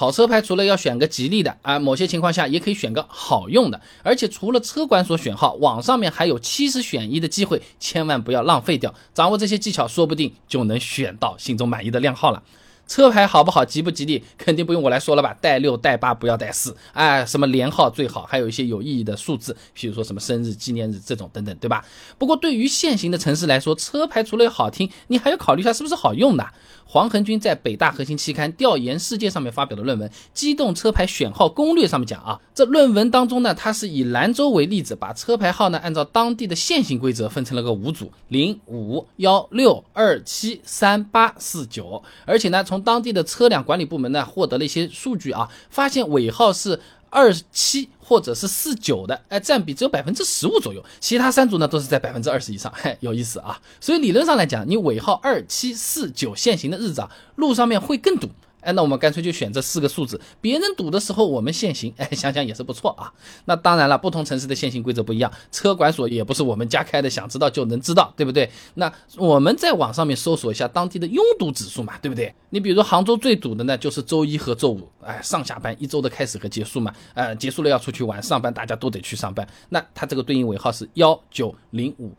好车牌除了要选个吉利的啊，某些情况下也可以选个好用的。而且除了车管所选号，网上面还有七十选一的机会，千万不要浪费掉。掌握这些技巧，说不定就能选到心中满意的靓号了。车牌好不好，吉不吉利，肯定不用我来说了吧？带六带八，不要带四，哎，什么连号最好，还有一些有意义的数字，比如说什么生日、纪念日这种等等，对吧？不过对于现行的城市来说，车牌除了要好听，你还要考虑一下是不是好用的。黄恒军在北大核心期刊《调研世界》上面发表的论文《机动车牌选号攻略》上面讲啊，这论文当中呢，它是以兰州为例子，把车牌号呢按照当地的现行规则分成了个五组：零五幺六二七三八四九，而且呢，从当地的车辆管理部门呢获得了一些数据啊，发现尾号是。二七或者是四九的，哎，占比只有百分之十五左右，其他三组呢都是在百分之二十以上，嘿，有意思啊。所以理论上来讲，你尾号二七四九限行的日子啊，路上面会更堵。哎，那我们干脆就选这四个数字，别人堵的时候我们限行，哎，想想也是不错啊。那当然了，不同城市的限行规则不一样，车管所也不是我们家开的，想知道就能知道，对不对？那我们在网上面搜索一下当地的拥堵指数嘛，对不对？你比如杭州最堵的呢，就是周一和周五，哎，上下班一周的开始和结束嘛，呃，结束了要出去玩，上班大家都得去上班，那它这个对应尾号是幺九零五。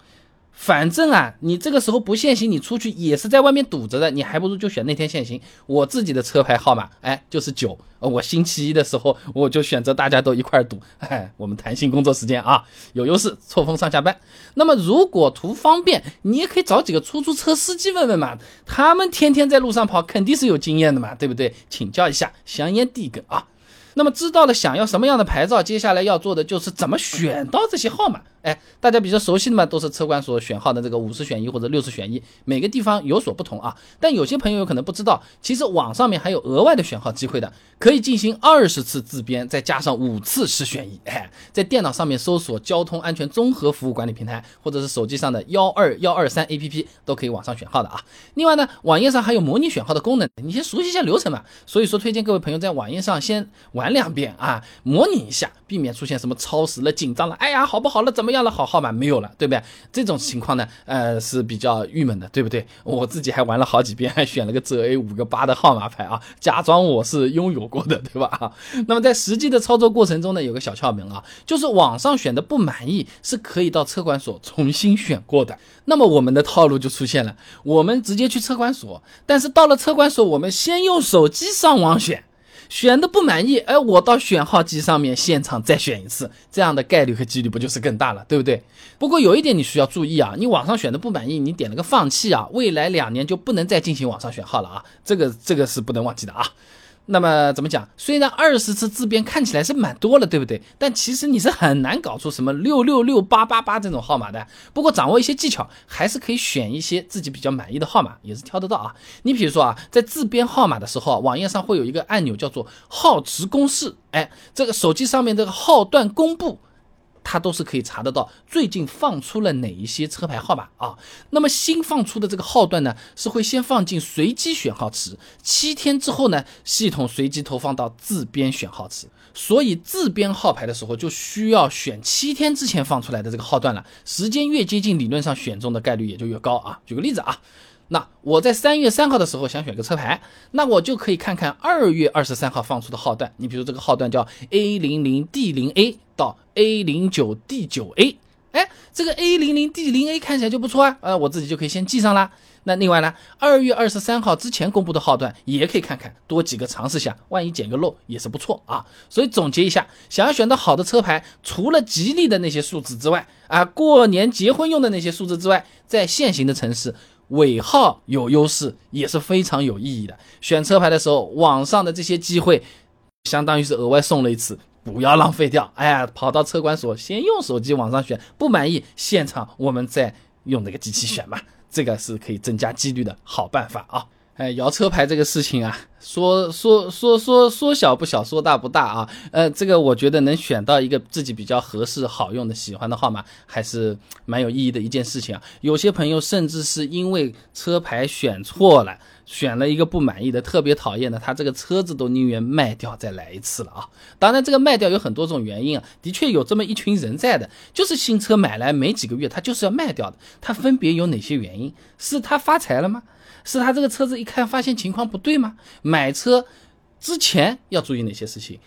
反正啊，你这个时候不限行，你出去也是在外面堵着的，你还不如就选那天限行。我自己的车牌号码，哎，就是九。我星期一的时候，我就选择大家都一块堵，哎，我们弹性工作时间啊，有优势，错峰上下班。那么如果图方便，你也可以找几个出租车司机问问嘛，他们天天在路上跑，肯定是有经验的嘛，对不对？请教一下，香烟递一根啊。那么知道了想要什么样的牌照，接下来要做的就是怎么选到这些号码。哎，大家比较熟悉的嘛，都是车管所选号的这个五十选一或者六十选一，每个地方有所不同啊。但有些朋友有可能不知道，其实网上面还有额外的选号机会的，可以进行二十次自编，再加上五次十选一。哎，在电脑上面搜索交通安全综合服务管理平台，或者是手机上的幺二幺二三 APP 都可以网上选号的啊。另外呢，网页上还有模拟选号的功能，你先熟悉一下流程嘛。所以说，推荐各位朋友在网页上先玩。两遍啊，模拟一下，避免出现什么超时了、紧张了。哎呀，好不好了？怎么样了？好号码没有了，对不对？这种情况呢，呃，是比较郁闷的，对不对？我自己还玩了好几遍，还选了个浙 A 五个八的号码牌啊，假装我是拥有过的，对吧？那么在实际的操作过程中呢，有个小窍门啊，就是网上选的不满意，是可以到车管所重新选过的。那么我们的套路就出现了，我们直接去车管所，但是到了车管所，我们先用手机上网选。选的不满意，哎，我到选号机上面现场再选一次，这样的概率和几率不就是更大了，对不对？不过有一点你需要注意啊，你网上选的不满意，你点了个放弃啊，未来两年就不能再进行网上选号了啊，这个这个是不能忘记的啊。那么怎么讲？虽然二十次自编看起来是蛮多了，对不对？但其实你是很难搞出什么六六六八八八这种号码的。不过掌握一些技巧，还是可以选一些自己比较满意的号码，也是挑得到啊。你比如说啊，在自编号码的时候，网页上会有一个按钮叫做号值公式，哎，这个手机上面这个号段公布。它都是可以查得到最近放出了哪一些车牌号码啊？那么新放出的这个号段呢，是会先放进随机选号池，七天之后呢，系统随机投放到自编选号池。所以自编号牌的时候，就需要选七天之前放出来的这个号段了。时间越接近，理论上选中的概率也就越高啊。举个例子啊。那我在三月三号的时候想选个车牌，那我就可以看看二月二十三号放出的号段。你比如这个号段叫 A 零零 D 零 A 到 A 零九 D 九 A，哎，这个 A 零零 D 零 A 看起来就不错啊，呃，我自己就可以先记上啦。那另外呢，二月二十三号之前公布的号段也可以看看，多几个尝试下，万一捡个漏也是不错啊。所以总结一下，想要选到好的车牌，除了吉利的那些数字之外，啊，过年结婚用的那些数字之外，在现行的城市。尾号有优势也是非常有意义的。选车牌的时候，网上的这些机会，相当于是额外送了一次，不要浪费掉。哎呀，跑到车管所先用手机网上选，不满意现场我们再用那个机器选嘛，这个是可以增加几率的好办法啊。哎，摇车牌这个事情啊，说说说说说小不小，说大不大啊。呃，这个我觉得能选到一个自己比较合适、好用的、喜欢的号码，还是蛮有意义的一件事情啊。有些朋友甚至是因为车牌选错了，选了一个不满意的、特别讨厌的，他这个车子都宁愿卖掉再来一次了啊。当然，这个卖掉有很多种原因啊，的确有这么一群人在的，就是新车买来没几个月，他就是要卖掉的。他分别有哪些原因？是他发财了吗？是他这个车子一看发现情况不对吗？买车之前要注意哪些事情？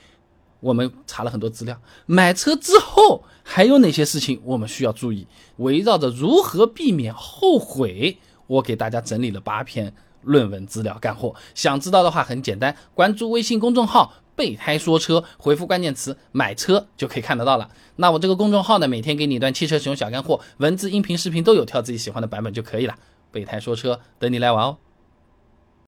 我们查了很多资料。买车之后还有哪些事情我们需要注意？围绕着如何避免后悔，我给大家整理了八篇论文资料干货。想知道的话很简单，关注微信公众号“备胎说车”，回复关键词“买车”就可以看得到了。那我这个公众号呢，每天给你一段汽车使用小干货，文字、音频、视频都有，挑自己喜欢的版本就可以了。备胎说车，等你来玩哦。